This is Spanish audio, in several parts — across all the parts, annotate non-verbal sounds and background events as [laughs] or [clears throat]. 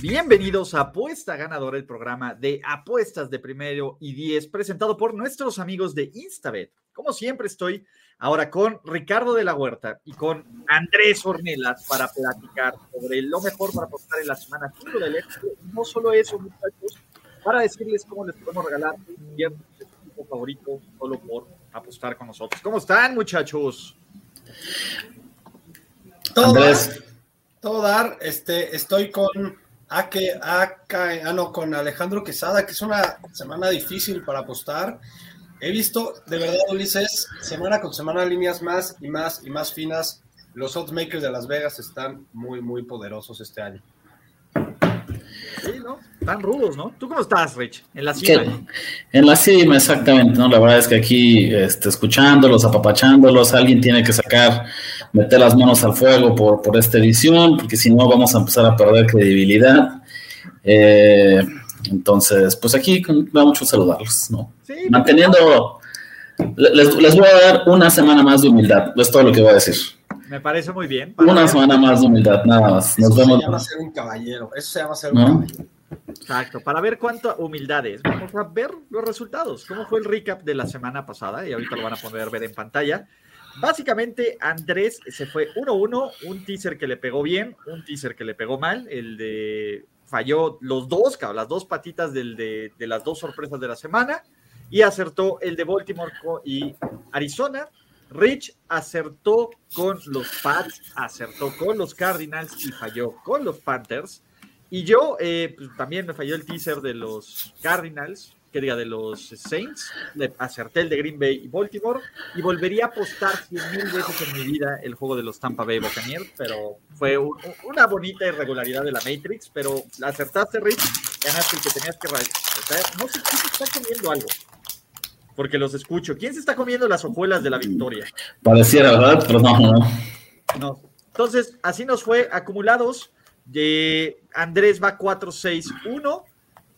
Bienvenidos a Apuesta Ganadora, el programa de apuestas de primero y diez, presentado por nuestros amigos de Instabet. Como siempre, estoy ahora con Ricardo de la Huerta y con Andrés Ornelas para platicar sobre lo mejor para apostar en la semana 5 del éxito. No solo eso, muchachos, para decirles cómo les podemos regalar un viernes de su equipo favorito solo por apostar con nosotros. ¿Cómo están, muchachos? Todo dar, todo dar, este, estoy con Ake, Ake, ah, no, con Alejandro Quesada, que es una semana difícil para apostar. He visto, de verdad, Ulises, semana con semana líneas más y más y más finas. Los oddsmakers de Las Vegas están muy, muy poderosos este año. Sí, ¿no? Tan rudos, ¿no? ¿Tú cómo estás, Rich? En la cima. En la cima, exactamente, ¿no? La verdad es que aquí, este, escuchándolos, apapachándolos, alguien tiene que sacar, meter las manos al fuego por, por esta edición, porque si no vamos a empezar a perder credibilidad. Eh, entonces, pues aquí me da mucho saludarlos, ¿no? Sí, Manteniendo, les, les voy a dar una semana más de humildad, es todo lo que voy a decir. Me parece muy bien. Una semana más de humildad, nada más. Nos eso vemos. se llama ser un caballero. Eso se llama ser un caballero. Exacto, para ver cuánta humildad es. Vamos a ver los resultados. ¿Cómo fue el recap de la semana pasada? Y ahorita lo van a poder ver en pantalla. Básicamente, Andrés se fue 1-1, un teaser que le pegó bien, un teaser que le pegó mal, el de falló los dos, las dos patitas del de, las dos sorpresas de la semana, y acertó el de Baltimore y Arizona, Rich acertó con los Pats, acertó con los Cardinals y falló con los Panthers. Y yo eh, pues, también me falló el teaser de los Cardinals, que diga de los Saints. Le acerté el de Green Bay y Baltimore. Y volvería a apostar 100 mil veces en mi vida el juego de los Tampa Bay Buccaneers. Pero fue una bonita irregularidad de la Matrix. Pero acertaste, Rich. Ganaste el que tenías que. No sé quién está comiendo algo porque los escucho. ¿Quién se está comiendo las hojuelas de la victoria? Pareciera, ¿verdad? Pero no, no. No. Entonces, así nos fue acumulados. De Andrés va 4-6-1,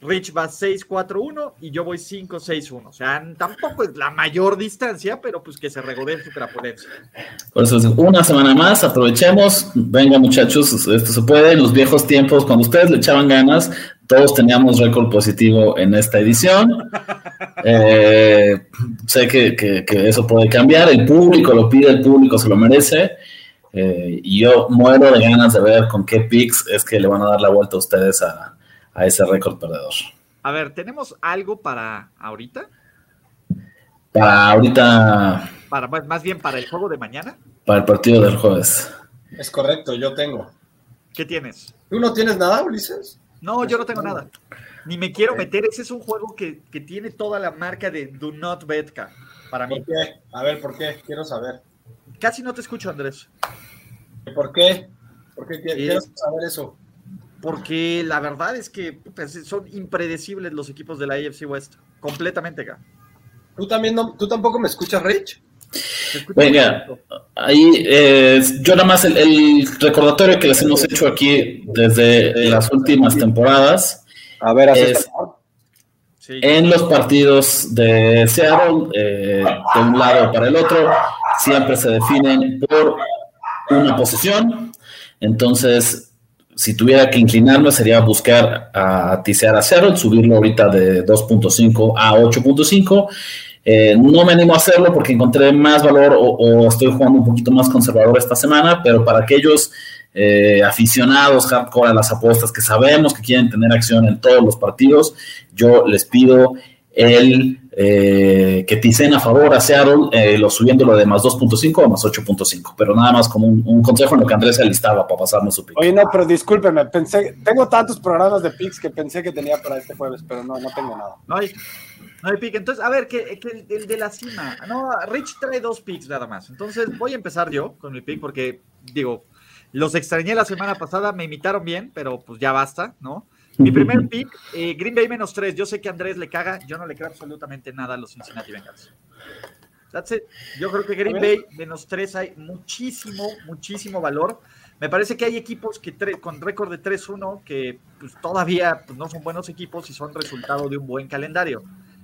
Rich va 6-4-1 y yo voy 5-6-1. O sea, tampoco es la mayor distancia, pero pues que se regodee en su crapolencia. Por eso, una semana más, aprovechemos. Venga, muchachos, esto se puede. En los viejos tiempos, cuando ustedes le echaban ganas, todos teníamos récord positivo en esta edición. Eh, sé que, eso puede cambiar, el público lo pide, el público se lo merece. Eh, y yo muero de ganas de ver con qué picks es que le van a dar la vuelta a ustedes a, ese récord perdedor. A ver, ¿tenemos algo para ahorita? Para ahorita. Para, más bien para el juego de mañana. Para el partido del jueves. Es correcto, yo tengo. ¿Qué tienes? ¿Tú no tienes nada, Ulises? No, yo no tengo nada. Ni me quiero meter. Ese es un juego que, tiene toda la marca de Do Not Betka para mí. ¿Por qué? A ver, ¿por qué? Quiero saber. Casi no te escucho, Andrés. ¿Por qué? ¿Por qué quiero saber eso? Porque la verdad es que pues, son impredecibles los equipos de la AFC West. Completamente acá. ¿Tú también no, tú tampoco me escuchas, Rich? Venga, ahí eh, yo nada más el, recordatorio que les hemos hecho aquí desde las últimas temporadas. A ver, es, en los partidos de Seattle, eh, de un lado para el otro, siempre se definen por una posición. Entonces, si tuviera que inclinarme, sería buscar a tisear a Seattle, subirlo ahorita de 2.5 a 8.5 eh, no me animo a hacerlo porque encontré más valor o, estoy jugando un poquito más conservador esta semana, pero para aquellos eh, aficionados hardcore a las apuestas que sabemos que quieren tener acción en todos los partidos, yo les pido el eh, que ticen a favor a Seattle, lo subiéndolo de más 2.5 a más 8.5, pero nada más como un, consejo en lo que Andrés se listaba para pasarme su pick. Oye, no, pero discúlpeme, pensé, tengo tantos programas de picks que pensé que tenía para este jueves, pero no, no tengo nada. No hay, no hay pick. Entonces, a ver, que, el, de la cima. No, Rich trae dos picks nada más. Entonces, voy a empezar yo con mi pick porque, digo, los extrañé la semana pasada, me imitaron bien, pero pues ya basta, ¿no? Mi [laughs] primer pick, eh, Green Bay menos 3. Yo sé que Andrés le caga, yo no le creo absolutamente nada a los Cincinnati Bengals. That's it. Yo creo que Green Bay menos 3 hay muchísimo, muchísimo valor. Me parece que hay equipos que con récord de 3-1 que pues, todavía pues, no son buenos equipos y son resultado de un buen calendario.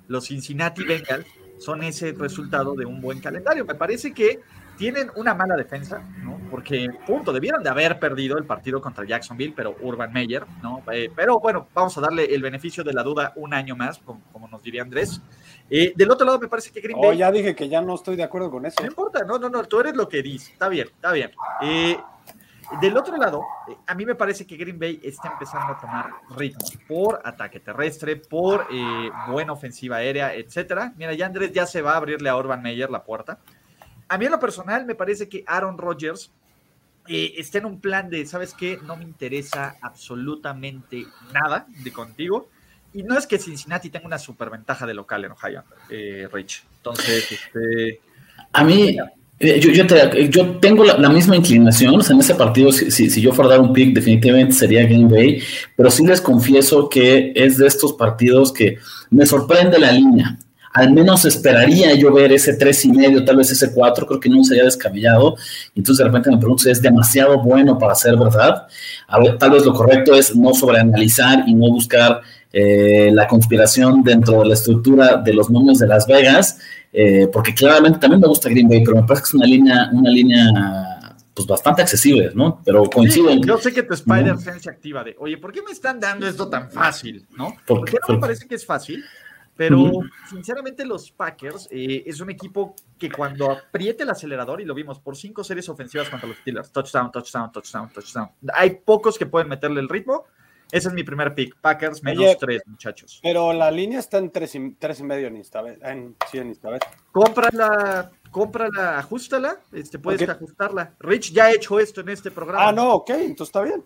Los Cincinnati Bengals son ese resultado de un buen calendario. Me parece que tienen una mala defensa, ¿no? Porque, punto, debieron de haber perdido el partido contra Jacksonville, pero Urban Meyer, ¿no? Eh, pero bueno, vamos a darle el beneficio de la duda un año más, como, nos diría Andrés. Eh, del otro lado, me parece que Green oh, Bay. ya dije que ya no estoy de acuerdo con eso. No importa, no, no, no, tú eres lo que dices. Está bien, está bien. Eh, del otro lado, a mí me parece que Green Bay está empezando a tomar ritmo por ataque terrestre, por buena ofensiva aérea, etcétera. Mira, ya Andrés ya se va a abrirle a Urban Meyer la puerta. A mí en lo personal me parece que Aaron Rodgers eh, está en un plan de, ¿sabes qué? No me interesa absolutamente nada de contigo. Y no es que Cincinnati tenga una superventaja de local en Ohio, eh, Rich. Entonces, este... A mí, eh, yo, tengo la, misma inclinación, en ese partido, si, si, yo fuera a dar un pick, definitivamente sería Green Bay, pero sí les confieso que es de estos partidos que me sorprende la línea al menos esperaría yo ver ese tres y medio, tal vez ese cuatro, creo que no sería descabellado. Entonces de repente me pregunto si es demasiado bueno para ser verdad. tal vez lo correcto es no sobreanalizar y no buscar eh, la conspiración dentro de la estructura de los números de Las Vegas, eh, porque claramente también me gusta Green Bay, pero me parece que es una línea, una línea pues bastante accesible, ¿no? Pero coincido en Yo sé que tu Spider-Sense se activa de, oye, ¿por qué me están dando esto tan fácil, no? ¿Por, qué no me parece que es fácil? Pero sinceramente los Packers eh, es un equipo que cuando apriete el acelerador, y lo vimos por cinco series ofensivas contra los Steelers, touchdown, touchdown, touchdown, touchdown. Hay pocos que pueden meterle el ritmo. Ese es mi primer pick. Packers menos tres, muchachos. Pero la línea está en tres y, tres y medio en Instabet. En, sí, en Instabet. Cómprala, cómprala, ajustala. Este, puedes ajustarla. Rich ya ha hecho esto en este programa. Ah, no, ok, entonces está bien.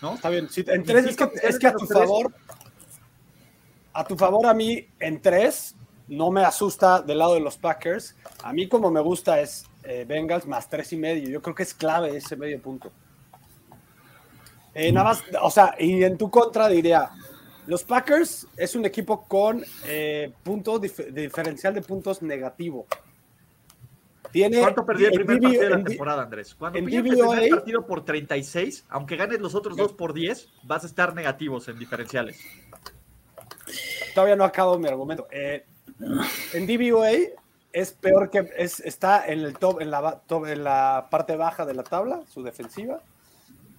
¿No? Está bien. en tres es que, es que a tu favor a tu favor, a mí en tres, no me asusta del lado de los Packers. A mí como me gusta es eh, Bengals más tres y medio. Yo creo que es clave ese medio punto. Eh, nada más, o sea, y en tu contra diría, los Packers es un equipo con eh, punto diferencial de puntos negativo. Tiene, ¿Cuánto perdió el primer partido de la temporada, Andrés? Cuando pierdes el primer partido por 36, aunque ganes los otros dos por 10, vas a estar negativos en diferenciales todavía no acabo mi argumento. Eh, en DVOA es peor que es, está en el top, en la, en la parte baja de la tabla, su defensiva,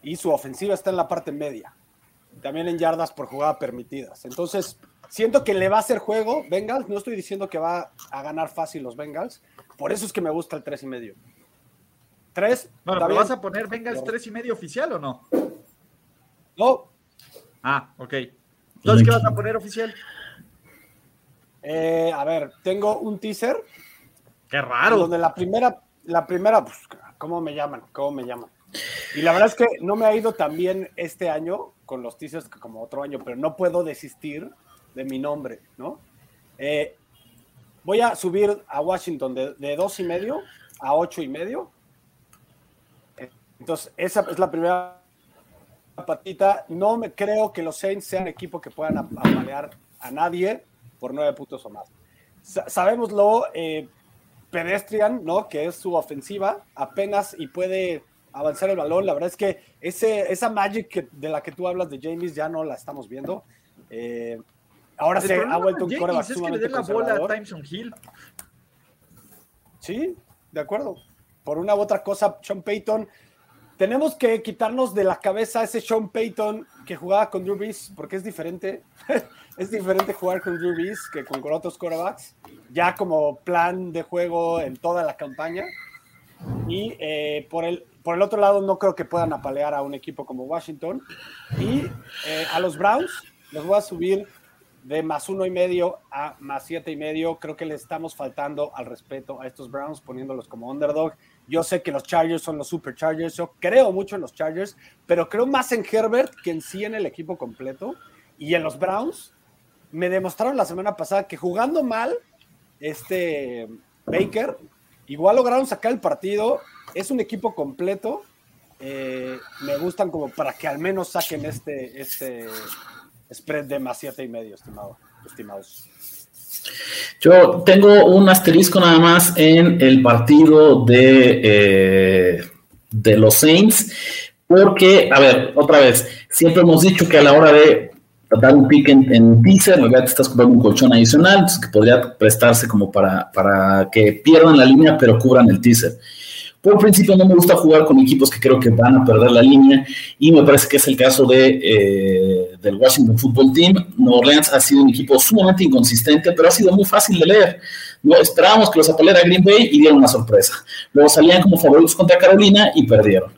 y su ofensiva está en la parte media. También en yardas por jugada permitidas. Entonces, siento que le va a hacer juego Bengals. No estoy diciendo que va a ganar fácil los Bengals. Por eso es que me gusta el 3 y medio. 3. Bueno, ¿pero vas a poner Bengals 3 y medio oficial o no? No. Ah, ok. Entonces, ¿qué vas a poner oficial? Eh, a ver, tengo un teaser. Qué raro. Donde la primera, la primera, pues, ¿cómo me llaman? ¿Cómo me llaman? Y la verdad es que no me ha ido tan bien este año con los teasers como otro año, pero no puedo desistir de mi nombre, ¿no? Eh, voy a subir a Washington de, de, dos y medio a ocho y medio. Entonces, esa es la primera patita. No me creo que los Saints sean equipo que puedan apalear a nadie por nueve puntos o más. sabemos lo eh, pedestrian, ¿no? Que es su ofensiva, apenas y puede avanzar el balón. La verdad es que ese, esa magic de la que tú hablas de James ya no la estamos viendo. Eh, ahora se ha vuelto un coreback es que le la bola a Hill. Sí, de acuerdo. Por una u otra cosa, Sean Payton tenemos que quitarnos de la cabeza ese Sean Payton que jugaba con Drew Brees, porque es diferente. [laughs] es diferente jugar con Drew Brees que con, otros quarterbacks, ya como plan de juego en toda la campaña. Y eh, por, el, por el otro lado, no creo que puedan apalear a un equipo como Washington. Y eh, a los Browns los voy a subir de más uno y medio a más siete y medio. Creo que le estamos faltando al respeto a estos Browns, poniéndolos como underdog. Yo sé que los Chargers son los Super Chargers, yo creo mucho en los Chargers, pero creo más en Herbert que en sí en el equipo completo. Y en los Browns me demostraron la semana pasada que jugando mal, este Baker, igual lograron sacar el partido. Es un equipo completo. Eh, me gustan como para que al menos saquen este, este, spread de más y medio, estimado, estimados. Yo tengo un asterisco nada más en el partido de, eh, de los Saints, porque, a ver, otra vez, siempre hemos dicho que a la hora de dar un pick en, en teaser, en realidad te estás comprando un colchón adicional, que podría prestarse como para, para que pierdan la línea, pero cubran el teaser. Por principio no me gusta jugar con equipos que creo que van a perder la línea y me parece que es el caso de, eh, del Washington Football Team. New Orleans ha sido un equipo sumamente inconsistente, pero ha sido muy fácil de leer. Esperábamos que los apaleara Green Bay y dieron una sorpresa. Luego salían como favoritos contra Carolina y perdieron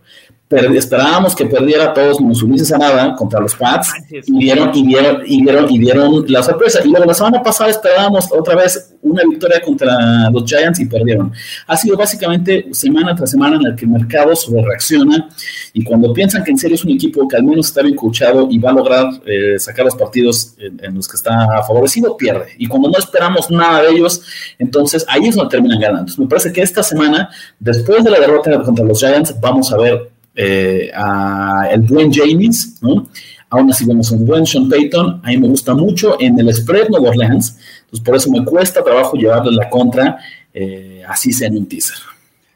esperábamos que perdiera todos menos Ulises Arada contra los Pats y dieron, y, dieron, y, dieron, y dieron la sorpresa. Y luego la semana pasada esperábamos otra vez una victoria contra los Giants y perdieron. Ha sido básicamente semana tras semana en la que el mercado sobre reacciona y cuando piensan que en serio es un equipo que al menos está bien coachado y va a lograr eh, sacar los partidos en, los que está favorecido, pierde. Y cuando no esperamos nada de ellos, entonces ahí es donde terminan ganando. Entonces, me parece que esta semana, después de la derrota contra los Giants, vamos a ver eh, a el buen James, ¿no? Aún así vemos un buen Sean Payton, a mí me gusta mucho en el spread Nueva Orleans, entonces por eso me cuesta trabajo llevarle la contra, eh, así sea en un teaser,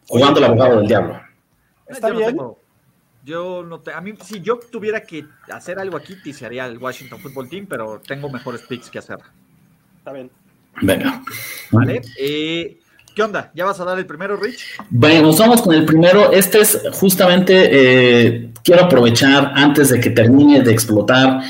jugando el abogado del diablo. Está bien. yo no te, a mí, si yo tuviera que hacer algo aquí, teasearía el Washington Football Team, pero tengo mejores picks que hacer. Está bien. Venga. Vale. Eh, ¿Qué onda? ¿Ya vas a dar el primero, Rich? Bueno, nos vamos con el primero. Este es justamente, eh, quiero aprovechar antes de que termine de explotar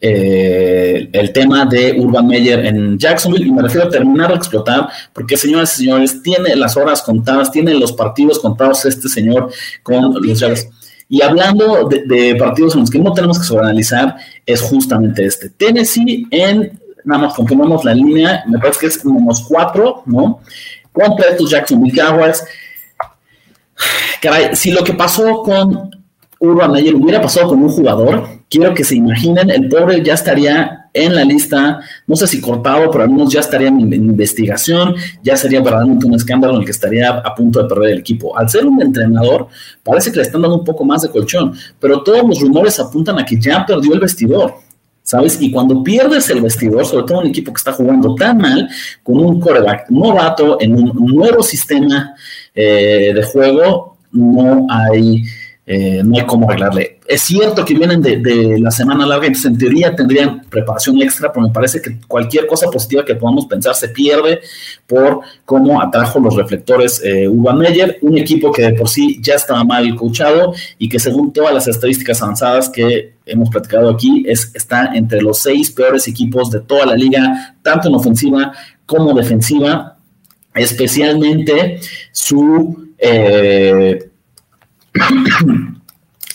eh, el tema de Urban Meyer en Jacksonville, y me refiero a terminar de explotar, porque señoras y señores, tiene las horas contadas, tiene los partidos contados este señor con los Jaguars. Y hablando de, de, partidos en los que no tenemos que sobreanalizar, es justamente este. Tennessee en, nada más confirmamos la línea, me parece que es menos cuatro, ¿no? Contra estos Jacksonville Jaguars. Caray, si lo que pasó con Urban Meyer hubiera pasado con un jugador, quiero que se imaginen, el pobre ya estaría en la lista, no sé si cortado, pero al menos ya estaría en, investigación, ya sería verdaderamente un escándalo en el que estaría a punto de perder el equipo. Al ser un entrenador, parece que le están dando un poco más de colchón, pero todos los rumores apuntan a que ya perdió el vestidor. ¿Sabes? Y cuando pierdes el vestidor, sobre todo un equipo que está jugando tan mal, con un coreback novato en un nuevo sistema eh, de juego, no hay eh, no hay cómo arreglarle. Es cierto que vienen de, la semana larga, entonces en teoría tendrían preparación extra, pero me parece que cualquier cosa positiva que podamos pensar se pierde por cómo atrajo los reflectores eh, Meyer, un equipo que de por sí ya estaba mal coachado y que según todas las estadísticas avanzadas que hemos platicado aquí, es, está entre los seis peores equipos de toda la liga, tanto en ofensiva como defensiva, especialmente su... Eh, [clears throat]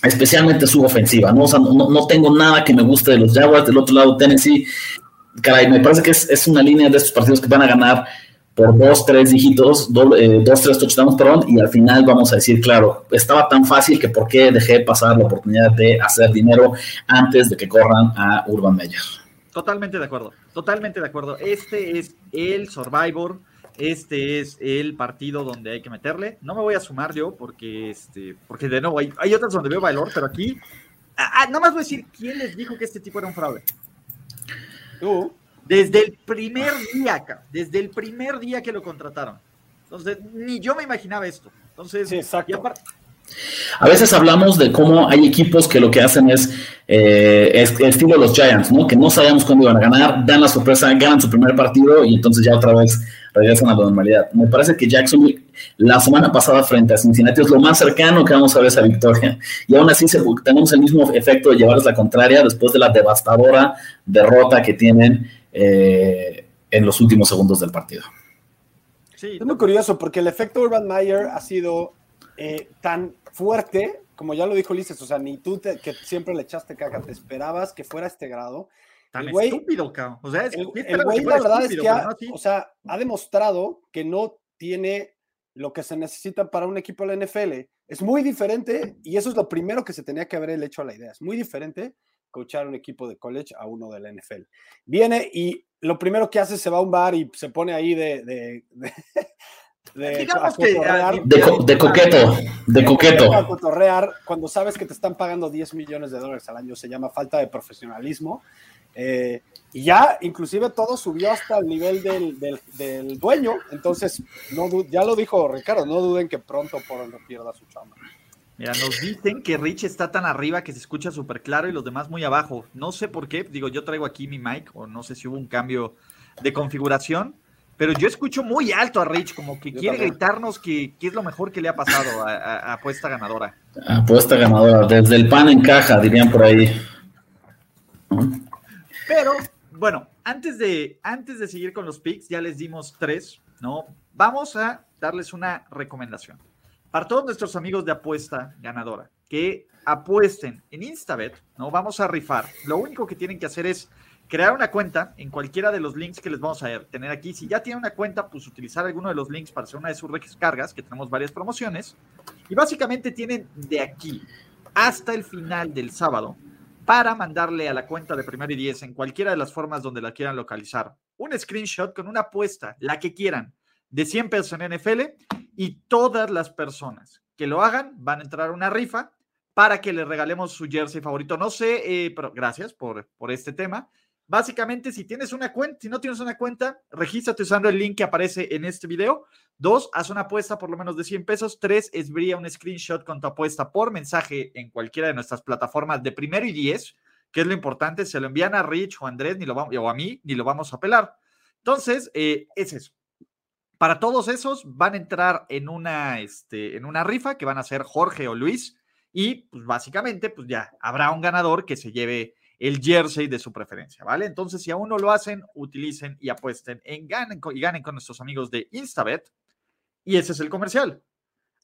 especialmente su ofensiva, ¿no? no, tengo nada que me guste de los Jaguars. Del otro lado, Tennessee, caray, me parece que es, una línea de estos partidos que van a ganar por dos, tres dígitos, eh, dos, tres touchdowns, perdón, y al final vamos a decir, claro, estaba tan fácil que por qué dejé pasar la oportunidad de hacer dinero antes de que corran a Urban Meyer. Totalmente de acuerdo, totalmente de acuerdo. Este es el Survivor este es el partido donde hay que meterle. No me voy a sumar yo porque, este, porque de nuevo hay, hay otras donde veo valor, pero aquí, ah, ah, nada más voy a decir quién les dijo que este tipo era un fraude. Tú. Desde el primer día, desde el primer día que lo contrataron. Entonces, ni yo me imaginaba esto. Entonces, exacto. A veces hablamos de cómo hay equipos que lo que hacen es, eh, estilo los Giants, ¿no? Que no sabíamos cuándo iban a ganar, dan la sorpresa, ganan su primer partido y entonces ya otra vez regresan a la normalidad. Me parece que Jacksonville la semana pasada frente a Cincinnati es lo más cercano que vamos a ver esa victoria. Y aún así tenemos el mismo efecto de llevarles la contraria después de la devastadora derrota que tienen eh, en los últimos segundos del partido. Sí, es muy curioso porque el efecto Urban Meyer ha sido eh, tan fuerte, como ya lo dijo Ulises, o sea, ni tú que siempre le echaste caca, te esperabas que fuera este grado. Tan estúpido, cabrón. O sea, el, güey, la verdad es que ha, o sea, ha demostrado que no tiene lo que se necesita para un equipo de la NFL. Es muy diferente, y eso es lo primero que se tenía que haber hecho a la idea. Es muy diferente coachar un equipo de college a uno de la NFL. Viene y lo primero que hace se va a un bar y se pone ahí de, de, de, coqueto, de coqueto. A cotorrear cuando sabes que te están pagando 10 millones de dólares al año, se llama falta de profesionalismo. Eh, y ya, inclusive todo subió hasta el nivel del, del, dueño. Entonces, no, ya lo dijo Ricardo, no duden que pronto por pierda su chamba. Mira, nos dicen que Rich está tan arriba que se escucha súper claro y los demás muy abajo. No sé por qué, digo, yo traigo aquí mi mic o no sé si hubo un cambio de configuración, pero yo escucho muy alto a Rich, como que quiere gritarnos que, es lo mejor que le ha pasado a, apuesta ganadora. Apuesta ganadora, desde el pan en caja, dirían por ahí. Pero, bueno, antes de, antes de seguir con los picks, ya les dimos tres, ¿no? Vamos a darles una recomendación. Para todos nuestros amigos de apuesta ganadora, que apuesten en Instabet, ¿no? Vamos a rifar. Lo único que tienen que hacer es crear una cuenta en cualquiera de los links que les vamos a tener aquí. Si ya tienen una cuenta, pues utilizar alguno de los links para hacer una de sus descargas, que tenemos varias promociones. Y básicamente tienen de aquí hasta el final del sábado para mandarle a la cuenta de Primero y Diez en cualquiera de las formas donde la quieran localizar un screenshot con una apuesta, la que quieran, de 100 pesos en NFL y todas las personas que lo hagan van a entrar a una rifa para que le regalemos su jersey favorito. No sé, eh, pero gracias por, por este tema. Básicamente, si tienes una cuenta, si no tienes una cuenta, regístrate usando el link que aparece en este video. Dos, haz una apuesta por lo menos de 100 pesos. Tres, esbría un screenshot con tu apuesta por mensaje en cualquiera de nuestras plataformas de primero y diez, que es lo importante. Se lo envían a Rich o Andrés ni lo vamos, o a mí, ni lo vamos a pelar. Entonces, eh, es eso. Para todos esos van a entrar en una, este, en una rifa que van a ser Jorge o Luis. Y pues básicamente, pues ya habrá un ganador que se lleve el jersey de su preferencia, ¿vale? Entonces, si aún no lo hacen, utilicen y apuesten en ganen y ganen con nuestros amigos de Instabet. Y ese es el comercial.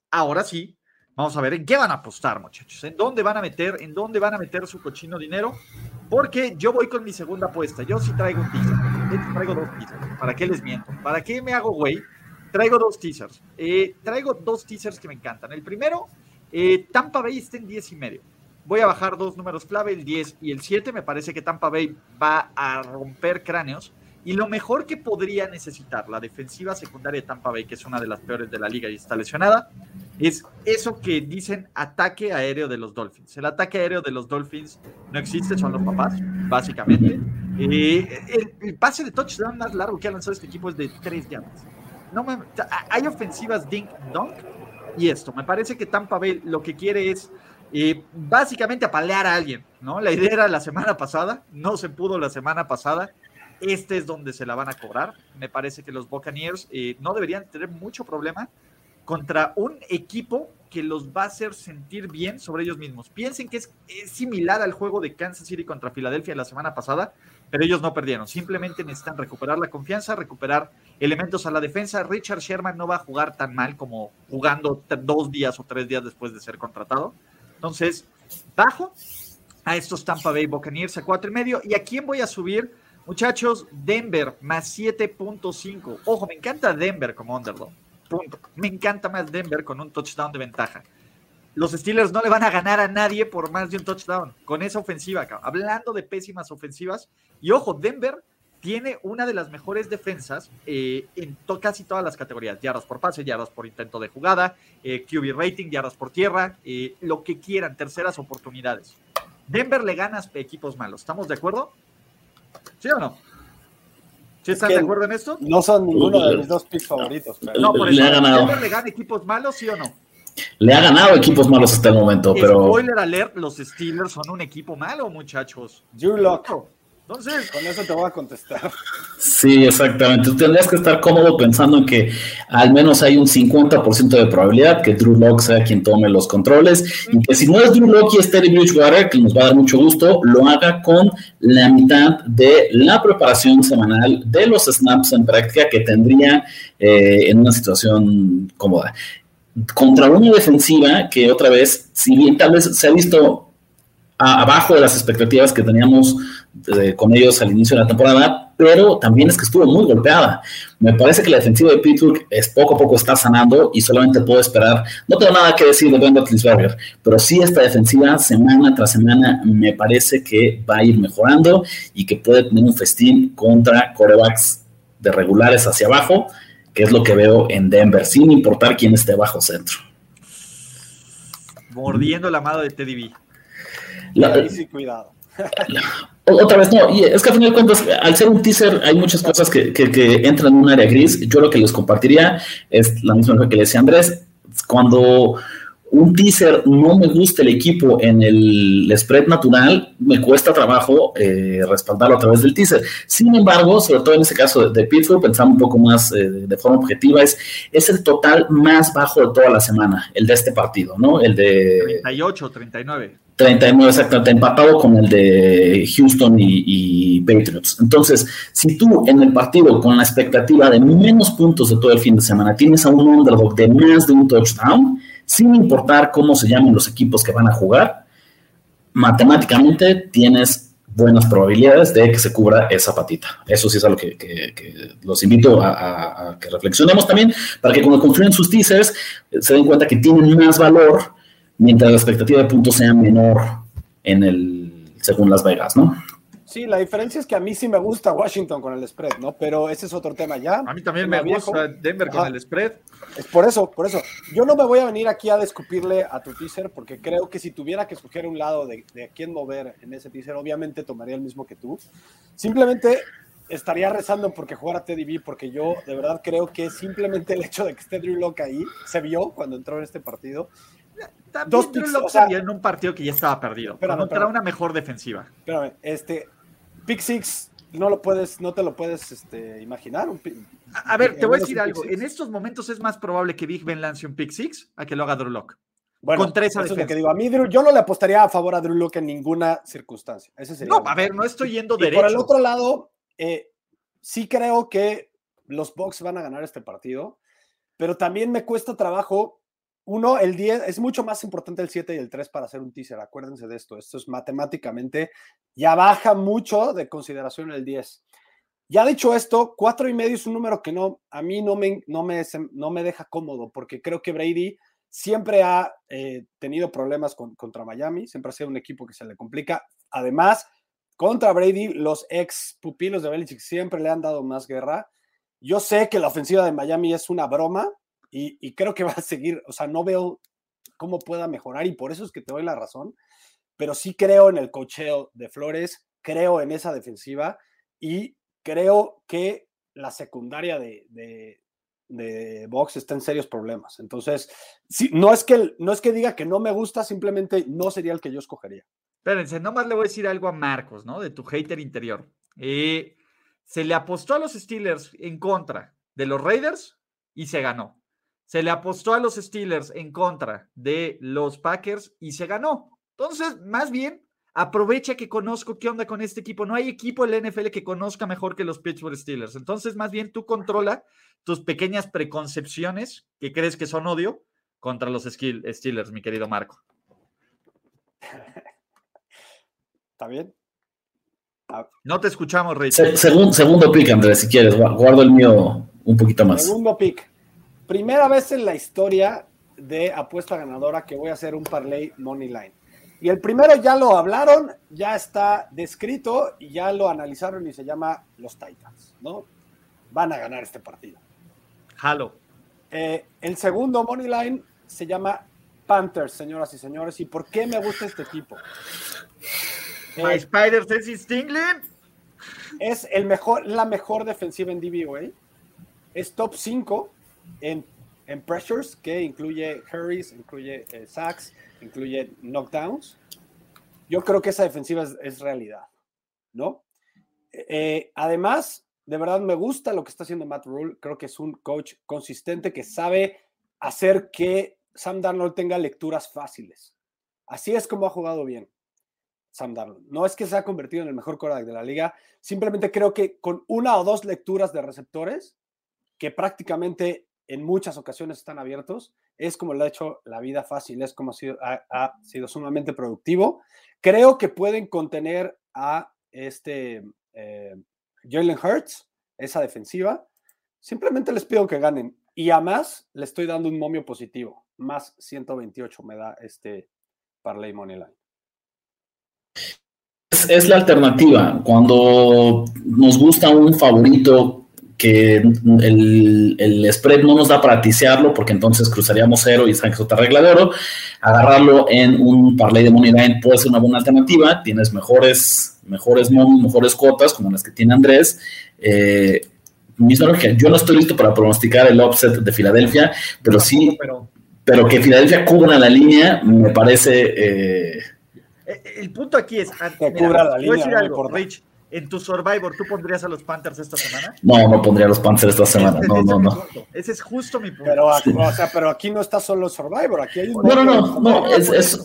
Ahora sí, vamos a ver en qué van a apostar, muchachos. ¿En dónde van a meter, en dónde van a meter su cochino dinero? Porque yo voy con mi segunda apuesta. Yo sí traigo un teaser. Traigo dos teasers. ¿Para qué les miento? ¿Para qué me hago güey? Traigo dos teasers. Eh, traigo dos teasers que me encantan. El primero, eh, Tampa Bay está en 10 y medio voy a bajar dos números clave, el 10 y el 7. Me parece que Tampa Bay va a romper cráneos. Y lo mejor que podría necesitar la defensiva secundaria de Tampa Bay, que es una de las peores de la liga y está lesionada, es eso que dicen ataque aéreo de los Dolphins. El ataque aéreo de los Dolphins no existe, son los papás, básicamente. Eh, el, pase de touchdown más largo que ha lanzado este equipo es de 3 yardas. No hay ofensivas dink donk y esto. Me parece que Tampa Bay lo que quiere es y básicamente apalear a alguien, ¿no? La idea era la semana pasada, no se pudo la semana pasada. Este es donde se la van a cobrar. Me parece que los Buccaneers eh, no deberían tener mucho problema contra un equipo que los va a hacer sentir bien sobre ellos mismos. Piensen que es, similar al juego de Kansas City contra Filadelfia la semana pasada, pero ellos no perdieron. Simplemente necesitan recuperar la confianza, recuperar elementos a la defensa. Richard Sherman no va a jugar tan mal como jugando dos días o tres días después de ser contratado. Entonces, bajo a estos Tampa Bay Buccaneers a cuatro y medio. ¿Y a quién voy a subir? Muchachos, Denver más 7.5. Ojo, me encanta Denver como underdog. Punto. Me encanta más Denver con un touchdown de ventaja. Los Steelers no le van a ganar a nadie por más de un touchdown con esa ofensiva. Hablando de pésimas ofensivas. Y ojo, Denver tiene una de las mejores defensas eh, en casi todas las categorías, yardas por pase, yardas por intento de jugada, eh, QB rating, yardas por tierra, eh, lo que quieran, terceras oportunidades. Denver le gana a equipos malos, ¿estamos de acuerdo? ¿Sí o no? ¿Sí están de acuerdo en esto? No son ninguno de mis dos picks favoritos. No, por eso, ¿Denver le gana equipos malos, sí o no? Le ha ganado equipos malos hasta el momento, pero... Spoiler alert, los Steelers son un equipo malo, muchachos. You loco. Entonces, con eso te voy a contestar. Sí, exactamente. Tú tendrías que estar cómodo pensando en que al menos hay un 50% de probabilidad que Drew Locke sea quien tome los controles y que si no es Drew Locke y es Terry Bridgewater, que nos va a dar mucho gusto, lo haga con la mitad de la preparación semanal de los snaps en práctica que tendría eh, en una situación cómoda. Contra una defensiva que otra vez, si bien tal vez se ha visto abajo de las expectativas que teníamos eh, con ellos al inicio de la temporada, pero también es que estuvo muy golpeada. Me parece que la defensiva de Pittsburgh es poco a poco está sanando y solamente puedo esperar. No tengo nada que decir de Ben Roethlisberger, pero sí esta defensiva semana tras semana me parece que va a ir mejorando y que puede tener un festín contra corebacks de regulares hacia abajo que es lo que veo en Denver, sin importar quién esté bajo centro. Mordiendo la mano de Teddy B. sí, cuidado. otra vez, no, y es que al final de cuentas, al ser un teaser, hay muchas cosas que, entran en un área gris. Yo lo que les compartiría es la misma cosa que le decía Andrés. Cuando un teaser no me gusta el equipo en el spread natural, me cuesta trabajo eh, respaldarlo a través del teaser. Sin embargo, sobre todo en este caso de, Pittsburgh, pensando un poco más eh, de forma objetiva, es, es el total más bajo de toda la semana, el de este partido, ¿no? El de... 38, 39. 39 exactamente, empatado con el de Houston y, Patriots. Entonces, si tú en el partido con la expectativa de menos puntos de todo el fin de semana tienes a un underdog de más de un touchdown, sin importar cómo se llamen los equipos que van a jugar, matemáticamente tienes buenas probabilidades de que se cubra esa patita. Eso sí es algo que, que, los invito a, que reflexionemos también, para que cuando construyen sus teasers se den cuenta que tienen más valor mientras la expectativa de puntos sea menor en el, según Las Vegas, ¿no? Sí, la diferencia es que a mí sí me gusta Washington con el spread, ¿no? Pero ese es otro tema ya. A mí también me gusta Denver con el spread. Es por eso, por eso. Yo no me voy a venir aquí a descupirle a tu teaser porque creo que si tuviera que escoger un lado de, de quién mover en ese teaser, obviamente tomaría el mismo que tú. Simplemente estaría rezando porque jugara Teddy B, porque yo de verdad creo que simplemente el hecho de que esté Drew Locke ahí se vio cuando entró en este partido dos picks, o en un partido que ya estaba perdido. Pero no una mejor defensiva. Espérame, este, pick six no lo puedes, no te lo puedes este, imaginar. a, ver, te voy a decir algo. En estos momentos es más probable que Big Ben lance un pick six a que lo haga Drew Lock. Bueno, con tres eso es que digo. A mí, Drew, yo no le apostaría a favor a Drew Lock en ninguna circunstancia. Ese sería no, a ver, no estoy yendo derecho. por el otro lado, eh, sí creo que los Bucks van a ganar este partido, pero también me cuesta trabajo uno, el 10, es mucho más importante el 7 y el 3 para hacer un teaser, acuérdense de esto, esto es matemáticamente, ya baja mucho de consideración el 10. Ya dicho esto, 4 y medio es un número que no, a mí no me, no me, no me deja cómodo, porque creo que Brady siempre ha eh, tenido problemas contra Miami, siempre ha sido un equipo que se le complica. Además, contra Brady, los ex pupilos de Belichick siempre le han dado más guerra. Yo sé que la ofensiva de Miami es una broma, y, creo que va a seguir, o sea, no veo cómo pueda mejorar y por eso es que te doy la razón, pero sí creo en el cocheo de Flores, creo en esa defensiva y creo que la secundaria de, de, Box está en serios problemas. Entonces, no, es que, no es que diga que no me gusta, simplemente no sería el que yo escogería. Espérense, nomás le voy a decir algo a Marcos, ¿no? De tu hater interior. Eh, se le apostó a los Steelers en contra de los Raiders y se ganó. Se le apostó a los Steelers en contra de los Packers y se ganó. Entonces, más bien, aprovecha que conozco qué onda con este equipo. No hay equipo en la NFL que conozca mejor que los Pittsburgh Steelers. Entonces, más bien, tú controla tus pequeñas preconcepciones que crees que son odio contra los Steelers, mi querido Marco. ¿Está bien? Ah. No te escuchamos, Rey. segundo pick, Andrés, si quieres. Guardo el mío un poquito más. Segundo pick. Primera vez en la historia de apuesta ganadora que voy a hacer un parlay money line. Y el primero ya lo hablaron, ya está descrito y ya lo analizaron y se llama los Titans, ¿no? Van a ganar este partido. Halo. Eh, el segundo money line se llama Panthers, señoras y señores. ¿Y por qué me gusta este equipo? My eh, Spiders es Stingling. Es el mejor, la mejor defensiva en DVOA. Es top 5 en, pressures, que incluye hurries, incluye eh, sacks, incluye knockdowns. Yo creo que esa defensiva es, realidad, ¿no? Eh, además, de verdad me gusta lo que está haciendo Matt Rule. Creo que es un coach consistente que sabe hacer que Sam Darnold tenga lecturas fáciles. Así es como ha jugado bien Sam Darnold. No es que se ha convertido en el mejor quarterback de la liga, simplemente creo que con una o dos lecturas de receptores, que prácticamente en muchas ocasiones están abiertos, es como le ha hecho la vida fácil, es como ha sido, ha, sido sumamente productivo. Creo que pueden contener a este eh, Jalen Hurts, esa defensiva. Simplemente les pido que ganen. Y además le estoy dando un momio positivo. Más 128 me da este Parlay Moneyline. Es la alternativa. Cuando nos gusta un favorito que el, el, spread no nos da para tisearlo, porque entonces cruzaríamos cero y saben que es otra regla de oro. Agarrarlo en un parlay de money line puede ser una buena alternativa. Tienes mejores, mejores mejores cuotas, como las que tiene Andrés. Eh, yo no estoy listo para pronosticar el offset de Filadelfia, pero sí, pero, que Filadelfia cubra la línea me parece. Eh, el punto aquí es, que cubra la línea, Rich, en tu Survivor, ¿tú pondrías a los Panthers esta semana? No, no pondría a los Panthers esta semana. No, no, no. Ese es justo mi punto. Pero, o sea, pero aquí no está solo Survivor, aquí hay un. No, no, no, no, es, es,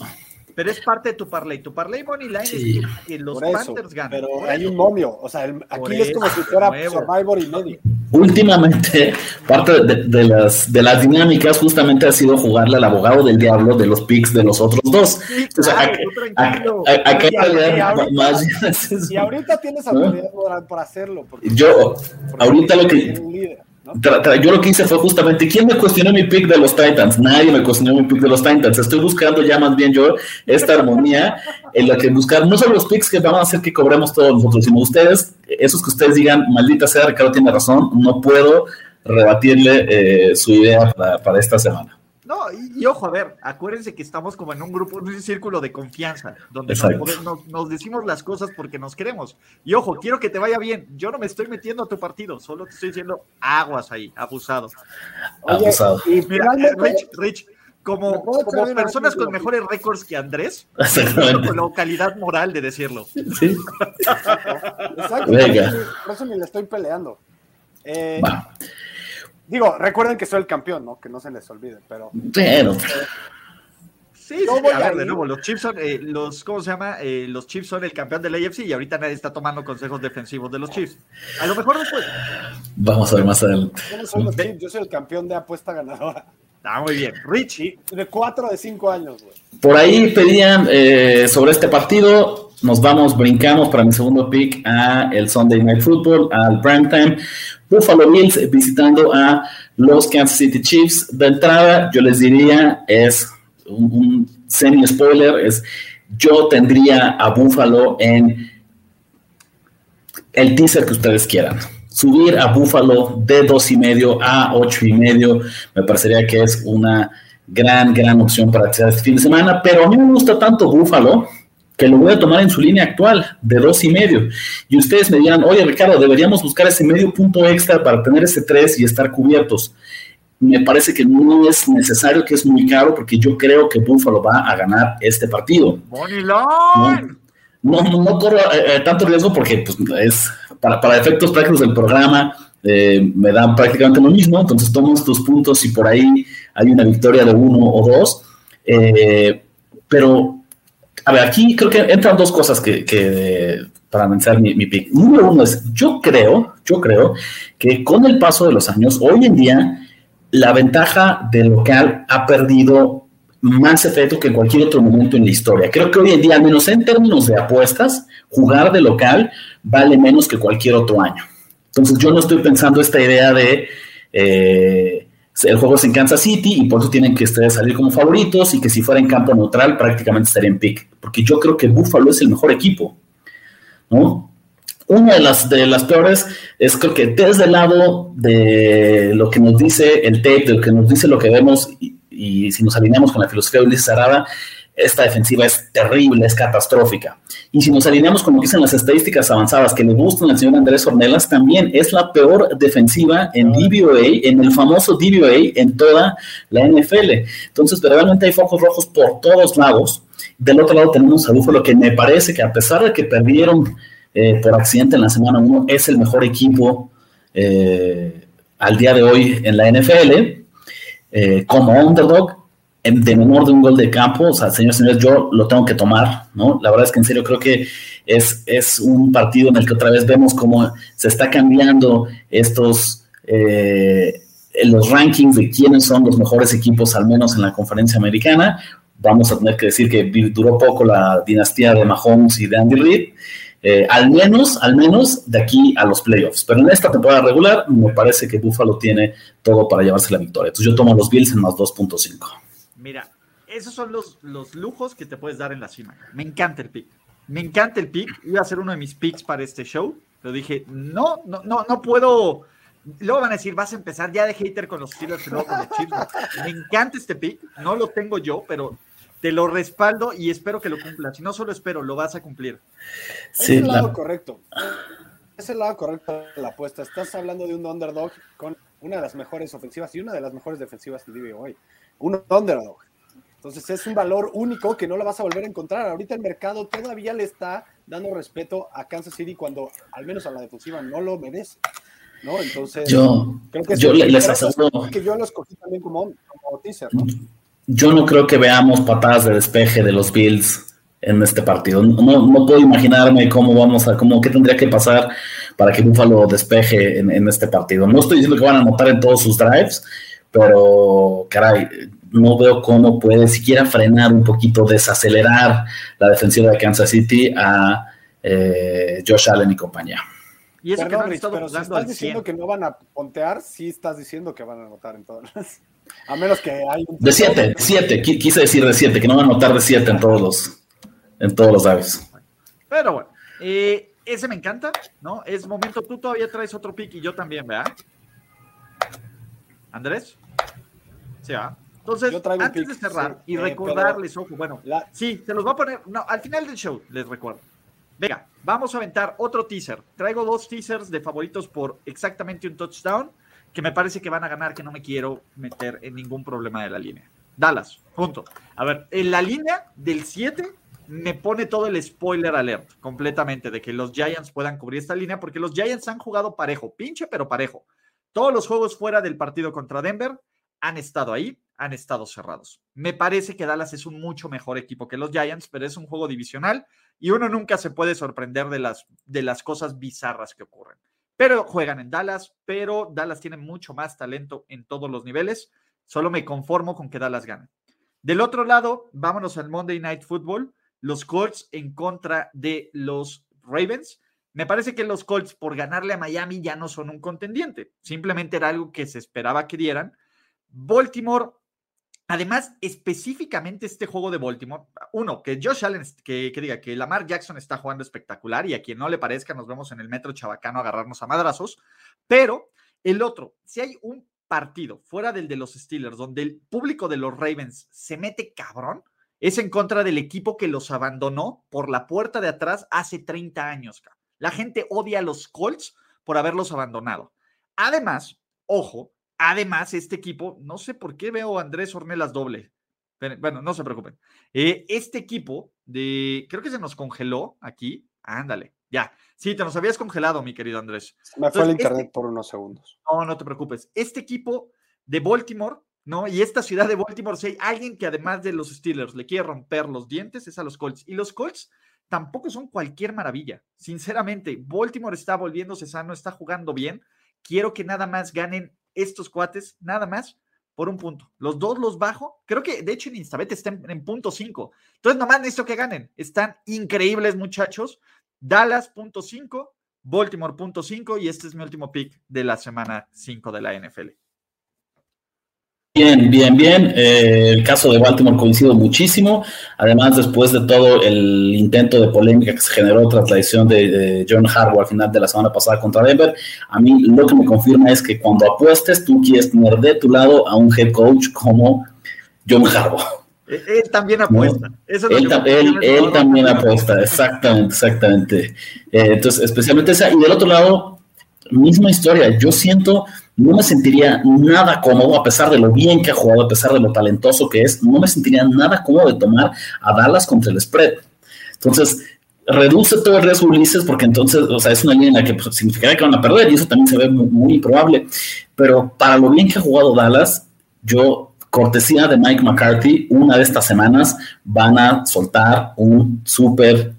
pero es parte de tu parlay. Tu parlay money line es que, los Panthers ganan. Pero hay un momio. O sea, aquí es como si fuera Survivor y medio. Últimamente, parte de, las, de las dinámicas justamente ha sido jugarle al abogado del diablo de los picks de los otros dos. y ahorita tienes autoridad para hacerlo. yo, ahorita lo que yo lo que hice fue justamente, ¿quién me cuestionó mi pick de los Titans? Nadie me cuestionó mi pick de los Titans. Estoy buscando ya más bien yo esta armonía en la que buscar no solo los picks que van a hacer que cobremos todos nosotros, sino ustedes, esos que ustedes digan, maldita sea, Ricardo tiene razón, no puedo rebatirle eh, su idea para esta semana. No, y, ojo, a ver, acuérdense que estamos como en un grupo, en un círculo de confianza, donde nos, decimos las cosas porque nos queremos. Y ojo, quiero que te vaya bien. Yo no me estoy metiendo a tu partido, solo te estoy diciendo aguas ahí, abusado. abusado. Y Mira, Rich, Rich, como, como personas con mejores récords que Andrés, con la calidad moral de decirlo. Sí. Exacto. Venga. Por eso ni le estoy peleando. Eh, Digo, recuerden que soy el campeón, ¿no? Que no se les olvide, pero. Pero. Sí, sí, a, ver, de nuevo, los Chiefs son, eh, los, ¿cómo se llama? Eh, los Chiefs son el campeón del AFC y ahorita nadie está tomando consejos defensivos de los Chiefs. A lo mejor después. Vamos a ver más adelante. Yo no soy los Chiefs, yo soy el campeón de apuesta ganadora. Ah, muy bien. Richie. De cuatro de cinco años, güey. Por ahí pedían eh, sobre este partido. Nos vamos, brincamos para mi segundo pick a el Sunday Night Football, al primetime. Buffalo Bills visitando a los Kansas City Chiefs. De entrada, yo les diría, es un, semi-spoiler, es yo tendría a Buffalo en el teaser que ustedes quieran. Subir a Buffalo de dos y medio a ocho y medio me parecería que es una gran, gran opción para este fin de semana, pero a mí me gusta tanto Buffalo que lo voy a tomar en su línea actual de dos y medio. Y ustedes me dirán, oye Ricardo, deberíamos buscar ese medio punto extra para tener ese tres y estar cubiertos. Me parece que no es necesario, que es muy caro, porque yo creo que Buffalo va a ganar este partido. No, no, corro eh, eh, tanto riesgo porque pues, es para, para efectos prácticos del programa. Eh, me dan prácticamente lo mismo, entonces tomo estos puntos y por ahí hay una victoria de uno o dos. pero a ver, aquí creo que entran dos cosas que, para mencionar mi, mi, pick. Número uno es, yo creo, yo creo que con el paso de los años, hoy en día, la ventaja del local ha perdido más efecto que en cualquier otro momento en la historia. Creo que hoy en día, al menos en términos de apuestas, jugar de local vale menos que cualquier otro año. Entonces yo no estoy pensando esta idea de... Eh, el juego es en Kansas City y por eso tienen que salir como favoritos y que si fuera en campo neutral prácticamente estaría en pick, porque yo creo que Buffalo es el mejor equipo, ¿no? Una de las, de las peores es creo que desde el lado de lo que nos dice el tape, de lo que nos dice lo que vemos y, si nos alineamos con la filosofía de Ulises Arada, esta defensiva es terrible, es catastrófica. Y si nos alineamos con lo que dicen las estadísticas avanzadas que le gustan al señor Andrés Ornelas, también es la peor defensiva en DVOA, en el famoso DVOA en toda la NFL. Entonces, realmente hay focos rojos por todos lados. Del otro lado tenemos a Búfalo, que me parece que a pesar de que perdieron eh, por accidente en la semana 1, es el mejor equipo eh, al día de hoy en la NFL. Eh, como underdog, de menor de un gol de campo, o sea, señores, señores, yo lo tengo que tomar, ¿no? La verdad es que en serio creo que es, es un partido en el que otra vez vemos cómo se está cambiando estos, eh, los rankings de quiénes son los mejores equipos, al menos en la conferencia americana. Vamos a tener que decir que duró poco la dinastía de Mahomes y de Andy Reid. Eh, al menos, al menos de aquí a los playoffs. Pero en esta temporada regular me parece que Buffalo tiene todo para llevarse la victoria. Entonces yo tomo los Bills en más 2.5. Mira, esos son los, los lujos que te puedes dar en la cima. Me encanta el pick. Me encanta el pick. Iba a ser uno de mis picks para este show. Pero dije, no, no, no, no puedo luego van a decir, vas a empezar ya de hater con los Steelers y luego con los Chiefs. Me encanta este pick, no lo tengo yo, pero te lo respaldo y espero que lo cumplas. Si no solo espero, lo vas a cumplir. Sí, es el lado correcto. Es el lado correcto de la apuesta. Estás hablando de un underdog con una de las mejores ofensivas y una de las mejores defensivas que vive hoy. Un underdog. Entonces es un valor único que no lo vas a volver a encontrar. Ahorita el mercado todavía le está dando respeto a Kansas City cuando al menos a la defensiva no lo merece. ¿no? Entonces, yo, creo que yo les aseguro que yo lo escogí también como, teaser, ¿no? Yo no creo que veamos patadas de despeje de los Bills en este partido. No, no puedo imaginarme cómo vamos a, cómo, qué tendría que pasar para que Buffalo despeje en, en este partido. No estoy diciendo que van a anotar en todos sus drives, pero caray, no veo cómo puede siquiera frenar un poquito, desacelerar la defensiva de Kansas City a eh, Josh Allen y compañía. Y eso Perdón, que no pero si estás diciendo que no van a pontear, sí estás diciendo que van a anotar en todas las... A menos que hay un... De siete, [laughs] siete, quise decir de siete, que no van a anotar de siete en todos los, en todos los aves. Pero bueno, eh, ese me encanta, ¿no? Es momento, tú todavía traes otro pick y yo también, ¿verdad? Andrés. Sí, ¿verdad? Entonces, antes de cerrar y eh, recordarles, ojo, bueno, sí, se los va a poner, no, al final del show les recuerdo. Venga, vamos a aventar otro teaser. Traigo dos teasers de favoritos por exactamente un touchdown que me parece que van a ganar, que no me quiero meter en ningún problema de la línea. Dallas, punto. A ver, en la línea del 7 me pone todo el spoiler alert completamente de que los Giants puedan cubrir esta línea porque los Giants han jugado parejo, pinche pero parejo. Todos los juegos fuera del partido contra Denver han estado ahí, han estado cerrados. Me parece que Dallas es un mucho mejor equipo que los Giants, pero es un juego divisional y uno nunca se puede sorprender de las, de las cosas bizarras que ocurren. Pero juegan en Dallas, pero Dallas tiene mucho más talento en todos los niveles. Solo me conformo con que Dallas gane. Del otro lado, vámonos al Monday Night Football. Los Colts en contra de los Ravens. Me parece que los Colts, por ganarle a Miami, ya no son un contendiente. Simplemente era algo que se esperaba que dieran. Baltimore, además, específicamente este juego de Baltimore, uno, que Josh Allen, que, diga que Lamar Jackson está jugando espectacular y a quien no le parezca, nos vemos en el metro chabacano agarrarnos a madrazos, pero el otro, si hay un partido fuera del de los Steelers donde el público de los Ravens se mete cabrón, es en contra del equipo que los abandonó por la puerta de atrás hace 30 años. La gente odia a los Colts por haberlos abandonado. Además, ojo, Además, este equipo, no sé por qué veo a Andrés Ornelas doble. bueno, no se preocupen. Eh, este equipo de, creo que se nos congeló aquí. Ándale, ya. Sí, te nos habías congelado, mi querido Andrés. Me fue el internet este por unos segundos. No, no te preocupes. Este equipo de Baltimore, ¿no? Y esta ciudad de Baltimore, si hay alguien que además de los Steelers le quiere romper los dientes, es a los Colts. Y los Colts tampoco son cualquier maravilla. Sinceramente, Baltimore está volviéndose sano, está jugando bien. Quiero que nada más ganen estos cuates, nada más, por un punto. Los dos los bajo. Creo que, de hecho, en Instabet están en, punto 5. Entonces, nomás necesito que ganen. Están increíbles, muchachos. Dallas, punto 5. Baltimore, punto 5. Y este es mi último pick de la semana 5 de la NFL. Bien, bien, bien. Eh, el caso de Baltimore coincido muchísimo. Además, después de todo el intento de polémica que se generó tras la decisión de, John Harbaugh al final de la semana pasada contra Denver, a mí lo que me confirma es que cuando apuestes, tú quieres tener de tu lado a un head coach como John Harbaugh. E, él también apuesta. él, también apuesta, exactamente, exactamente. Eh, entonces, especialmente esa. Y del otro lado, misma historia. Yo siento no me sentiría nada cómodo, a pesar de lo bien que ha jugado, a pesar de lo talentoso que es, no me sentiría nada cómodo de tomar a Dallas contra el spread. Entonces, reduce todo el riesgo Ulises, porque entonces, o sea, es una línea en la que pues, significaría que van a perder, y eso también se ve muy, muy improbable. Pero para lo bien que ha jugado Dallas, yo, cortesía de Mike McCarthy, una de estas semanas van a soltar un súper.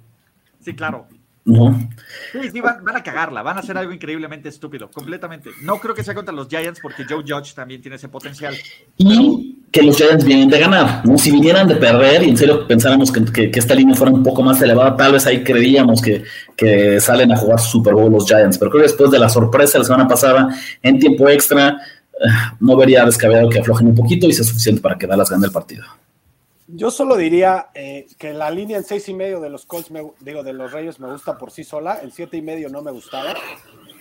Sí, claro. ¿No? Sí, sí, van, a cagarla, van a hacer algo increíblemente estúpido, completamente. No creo que sea contra los Giants porque Joe Judge también tiene ese potencial. Y que los Giants vienen de ganar, ¿no? Si vinieran de perder y en serio pensáramos que, esta línea fuera un poco más elevada, tal vez ahí creíamos que, que salen a jugar Super Bowl los Giants, pero creo que después de la sorpresa la semana pasada en tiempo extra, eh, no vería descabellado que aflojen un poquito y sea suficiente para que Dallas gane el partido. Yo solo diría eh, que la línea en seis y medio de los Colts, digo, de los Reyes me gusta por sí sola. El siete y medio no me gustaba.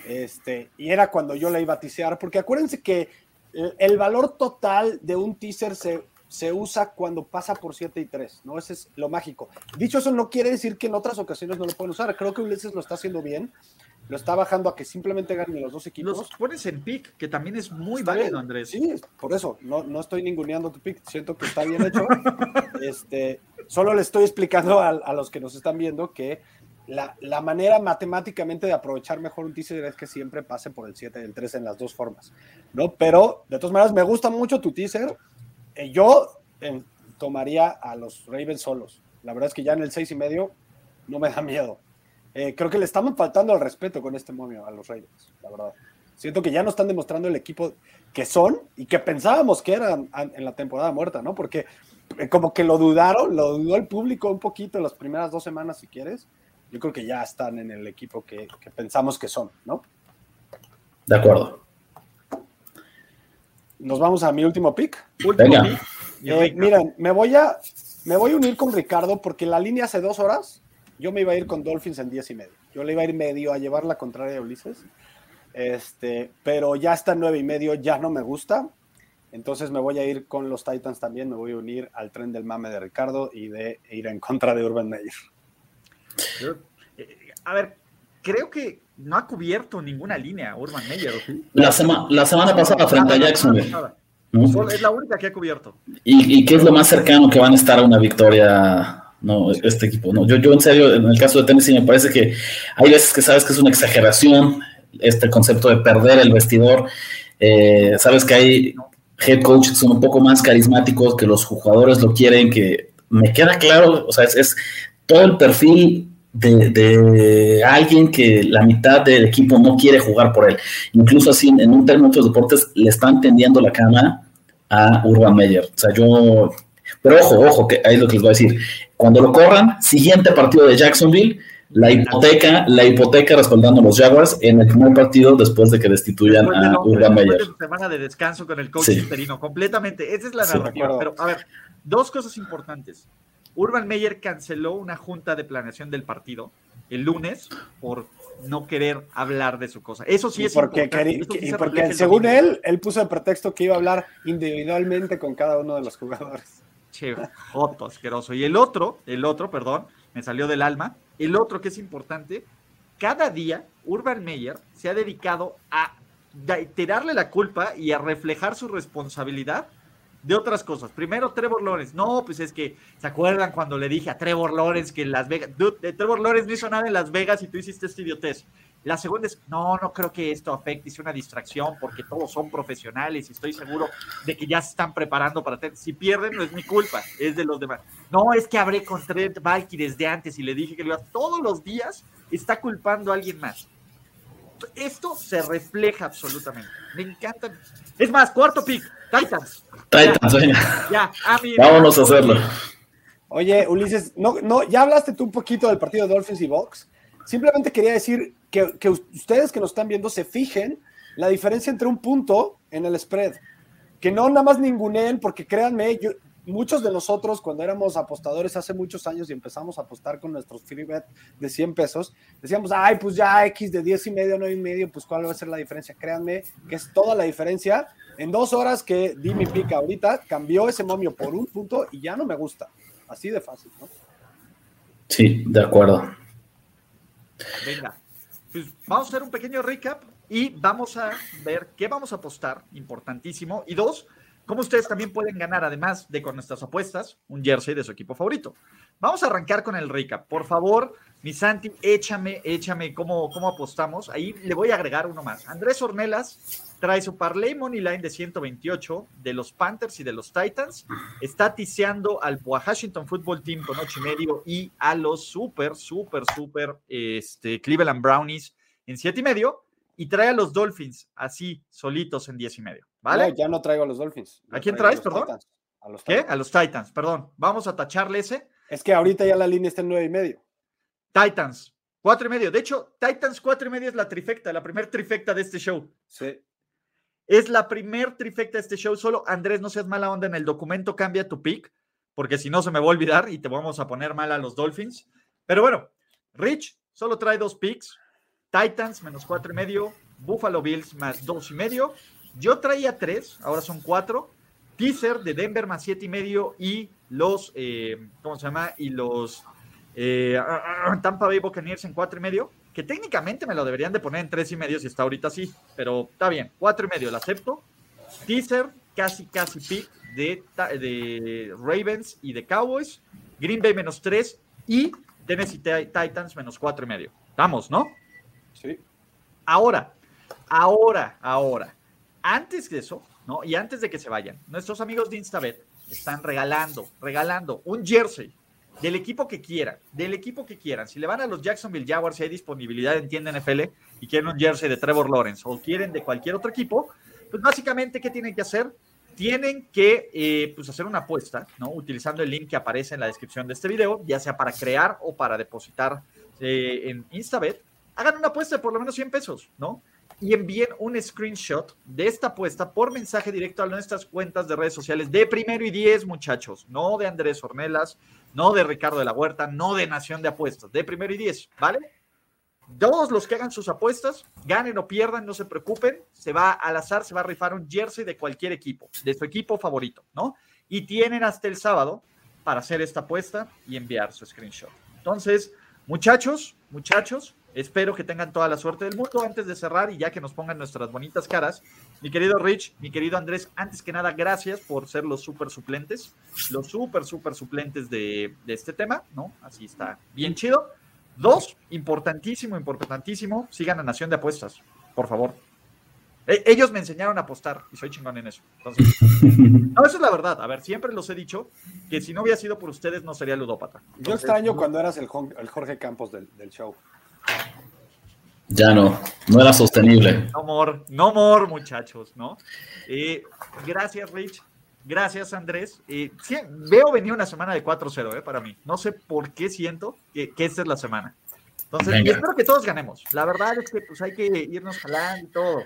Este, y era cuando yo la iba a tisear, porque acuérdense que el, valor total de un teaser se, se usa cuando pasa por 7 y 3, ¿no? Ese es lo mágico. Dicho eso, no quiere decir que en otras ocasiones no lo pueden usar. Creo que Ulises lo está haciendo bien. Lo está bajando a que simplemente ganen los dos equipos. Los pones en pick, que también es muy válido, Andrés. Sí, por eso. No, no estoy ninguneando tu pick. Siento que está bien hecho. [laughs] este, solo le estoy explicando a, a los que nos están viendo que la, manera matemáticamente de aprovechar mejor un teaser es que siempre pase por el 7 y el 3 en las dos formas, ¿no? Pero de todas maneras me gusta mucho tu teaser. Eh, yo eh, tomaría a los Ravens solos. La verdad es que ya en el 6 y medio no me da miedo. Eh, creo que le estamos faltando al respeto con este momio a los Ravens, la verdad. Siento que ya no están demostrando el equipo que son y que pensábamos que eran en la temporada muerta, ¿no? Porque como que lo dudaron, lo dudó el público un poquito en las primeras dos semanas, si quieres yo creo que ya están en el equipo que, pensamos que son, ¿no? De acuerdo. Nos vamos a mi último pick. Último pick. Eh, miren, me voy, a, me voy a unir con Ricardo porque la línea hace dos horas yo me iba a ir con Dolphins en diez y medio. Yo le iba a ir medio a llevar la contraria a Ulises. Este, pero ya está en nueve y medio, ya no me gusta. Entonces me voy a ir con los Titans también, me voy a unir al tren del mame de Ricardo y de ir en contra de Urban Meyer. Eh, a ver, creo que no ha cubierto ninguna línea Urban Meyer. La, la semana pasada frente a Jacksonville. Es la única que ha cubierto. ¿Y, qué es lo más cercano que van a estar a una victoria no, este equipo? No, yo, yo en serio, en el caso de Tennessee me parece que hay veces que sabes que es una exageración este concepto de perder el vestidor. Eh, sabes que hay head coaches que son un poco más carismáticos, que los jugadores lo quieren, que me queda claro, o sea, es todo el perfil de, alguien que la mitad del equipo no quiere jugar por él. Incluso así, en un término de deportes, le están tendiendo la cama a Urban Meyer. O sea, yo. Pero ojo, ojo, que ahí es lo que les voy a decir. Cuando lo corran, siguiente partido de Jacksonville, la hipoteca, la hipoteca respaldando a los Jaguars en el primer partido después de que destituyan a Urban Meyer. semana de descanso con el coach interino, completamente. Esa es la narrativa. Pero, a ver, dos cosas importantes. Urban Meyer canceló una junta de planeación del partido el lunes por no querer hablar de su cosa. Eso sí es porque, importante. porque según él, él puso el pretexto que iba a hablar individualmente con cada uno de los jugadores. Che, otro asqueroso. Y el otro, el otro, perdón, me salió del alma. El otro que es importante, cada día Urban Meyer se ha dedicado a tirarle la culpa y a reflejar su responsabilidad de otras cosas. Primero, Trevor Lawrence. No, pues es que, ¿se acuerdan cuando le dije a Trevor Lawrence que en Las Vegas, dude, Trevor Lawrence no hizo nada en Las Vegas y tú hiciste este idiotez? La segunda es, no, no creo que esto afecte, es una distracción porque todos son profesionales y estoy seguro de que ya se están preparando para tener. Si pierden, no es mi culpa, es de los demás. No, es que hablé con Trent Valky desde antes y le dije que lo iba todos los días, está culpando a alguien más. Esto se refleja absolutamente. Me encantan. Es más, cuarto pick, Titans. Titans, venga. Ya, Vámonos a hacerlo. Oye, Ulises, no, no, ya hablaste tú un poquito del partido de Dolphins y Box. Simplemente quería decir que, ustedes que nos están viendo se fijen la diferencia entre un punto en el spread. Que no nada más ninguneen, porque créanme, muchos de nosotros cuando éramos apostadores hace muchos años y empezamos a apostar con nuestros free bet de 100 pesos, decíamos, ay, pues ya X de 10 y medio, 9 y medio, pues cuál va a ser la diferencia. Créanme que es toda la diferencia. En dos horas que di mi pica ahorita, cambió ese momio por un punto y ya no me gusta. Así de fácil, ¿no? Sí, de acuerdo. Venga, pues vamos a hacer un pequeño recap y vamos a ver qué vamos a apostar, importantísimo. Y dos, como ustedes también pueden ganar, además de con nuestras apuestas, un jersey de su equipo favorito. Vamos a arrancar con el recap. Por favor, mi Santi, échame, échame cómo, cómo apostamos. Ahí le voy a agregar uno más. Andrés Ornelas trae su parlay money line de 128 de los Panthers y de los Titans. Está tiseando al Washington Football Team con 8 y medio y a los super, super, super este, Cleveland Brownies en 7 y medio y trae a los Dolphins así, solitos en 10 y medio. ¿Vale? ya no traigo a los Dolphins. ¿A quién traes, perdón? A los ¿Qué? A los Titans, perdón. Vamos a tacharle ese. Es que ahorita ya la línea está en 9 y medio. Titans, 4 y medio. De hecho, Titans 4 y medio es la trifecta, la primer trifecta de este show. Sí. Es la primer trifecta de este show. Solo, Andrés, no seas mala onda en el documento, cambia tu pick, porque si no se me va a olvidar y te vamos a poner mal a los Dolphins. Pero bueno, Rich solo trae dos picks Titans menos cuatro y medio, Buffalo Bills más dos y medio. Yo traía tres, ahora son cuatro. Teaser de Denver más siete y medio y los, eh, ¿cómo se llama? Y los eh, Tampa Bay Buccaneers en cuatro y medio, que técnicamente me lo deberían de poner en tres y medio si está ahorita así, pero está bien, cuatro y medio, lo acepto. Teaser, casi, casi pick de, de Ravens y de Cowboys. Green Bay menos tres y Tennessee Titans menos cuatro y medio. Estamos, ¿no? Sí. Ahora, ahora, ahora, antes de eso, ¿no? Y antes de que se vayan, nuestros amigos de Instabet están regalando, regalando un jersey del equipo que quieran, del equipo que quieran. Si le van a los Jacksonville Jaguars, si hay disponibilidad en tienda NFL y quieren un jersey de Trevor Lawrence o quieren de cualquier otro equipo, pues básicamente, ¿qué tienen que hacer? Tienen que eh, pues hacer una apuesta, ¿no? Utilizando el link que aparece en la descripción de este video, ya sea para crear o para depositar eh, en Instabet. Hagan una apuesta de por lo menos 100 pesos, ¿no? Y envíen un screenshot de esta apuesta por mensaje directo a nuestras cuentas de redes sociales de primero y diez, muchachos, no de Andrés Ornelas, no de Ricardo de la Huerta, no de Nación de Apuestas, de primero y diez, ¿vale? Todos los que hagan sus apuestas, ganen o pierdan, no se preocupen, se va al azar, se va a rifar un jersey de cualquier equipo, de su equipo favorito, ¿no? Y tienen hasta el sábado para hacer esta apuesta y enviar su screenshot. Entonces, muchachos, muchachos, Espero que tengan toda la suerte del mundo. Antes de cerrar y ya que nos pongan nuestras bonitas caras, mi querido Rich, mi querido Andrés, antes que nada, gracias por ser los super suplentes, los super, super suplentes de, este tema, ¿no? Así está bien chido. Dos, importantísimo, importantísimo, sigan a Nación de Apuestas, por favor. E, ellos me enseñaron a apostar y soy chingón en eso. Entonces, [laughs] no, eso es la verdad. A ver, siempre los he dicho que si no hubiera sido por ustedes no sería ludópata. Yo extraño cuando eras el, Jorge Campos del show. Ya no, no era sostenible. No more, no more, muchachos, ¿no? Eh, gracias, Rich. Gracias, Andrés. Eh, veo venir una semana de 4-0 eh, para mí. No sé por qué siento que, esta es la semana. Entonces, espero que todos ganemos. La verdad es que pues hay que irnos jalando y todo.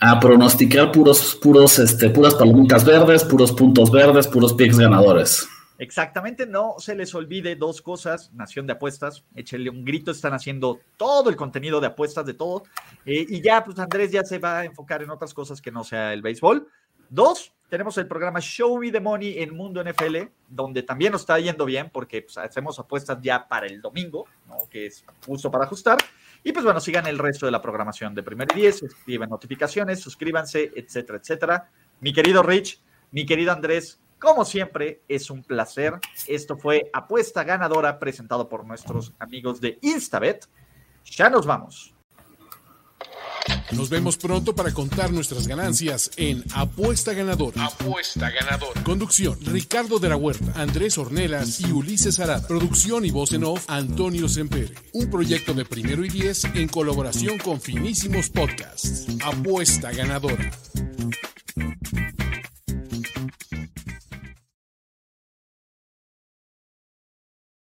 A pronosticar puros, puros, este, puras palomitas verdes, puros puntos verdes, puros picks ganadores. Exactamente, no se les olvide dos cosas, Nación de Apuestas, échenle un grito, están haciendo todo el contenido de apuestas de todo, eh, y ya, pues Andrés ya se va a enfocar en otras cosas que no sea el béisbol. Dos, tenemos el programa Show Me the Money en Mundo NFL, donde también nos está yendo bien porque pues, hacemos apuestas ya para el domingo, que es justo para ajustar. Y pues bueno, sigan el resto de la programación de Primer y Diez, escriban notificaciones, suscríbanse, etcétera, etcétera. Mi querido Rich, mi querido Andrés, como siempre, es un placer. Esto fue Apuesta Ganadora presentado por nuestros amigos de Instabet. Ya nos vamos. Nos vemos pronto para contar nuestras ganancias en Apuesta Ganadora. Apuesta Ganadora. Conducción: Ricardo de la Huerta, Andrés Ornelas y Ulises Arada. Producción y voz en off: Antonio Sempere. Un proyecto de primero y diez en colaboración con Finísimos Podcasts. Apuesta Ganadora.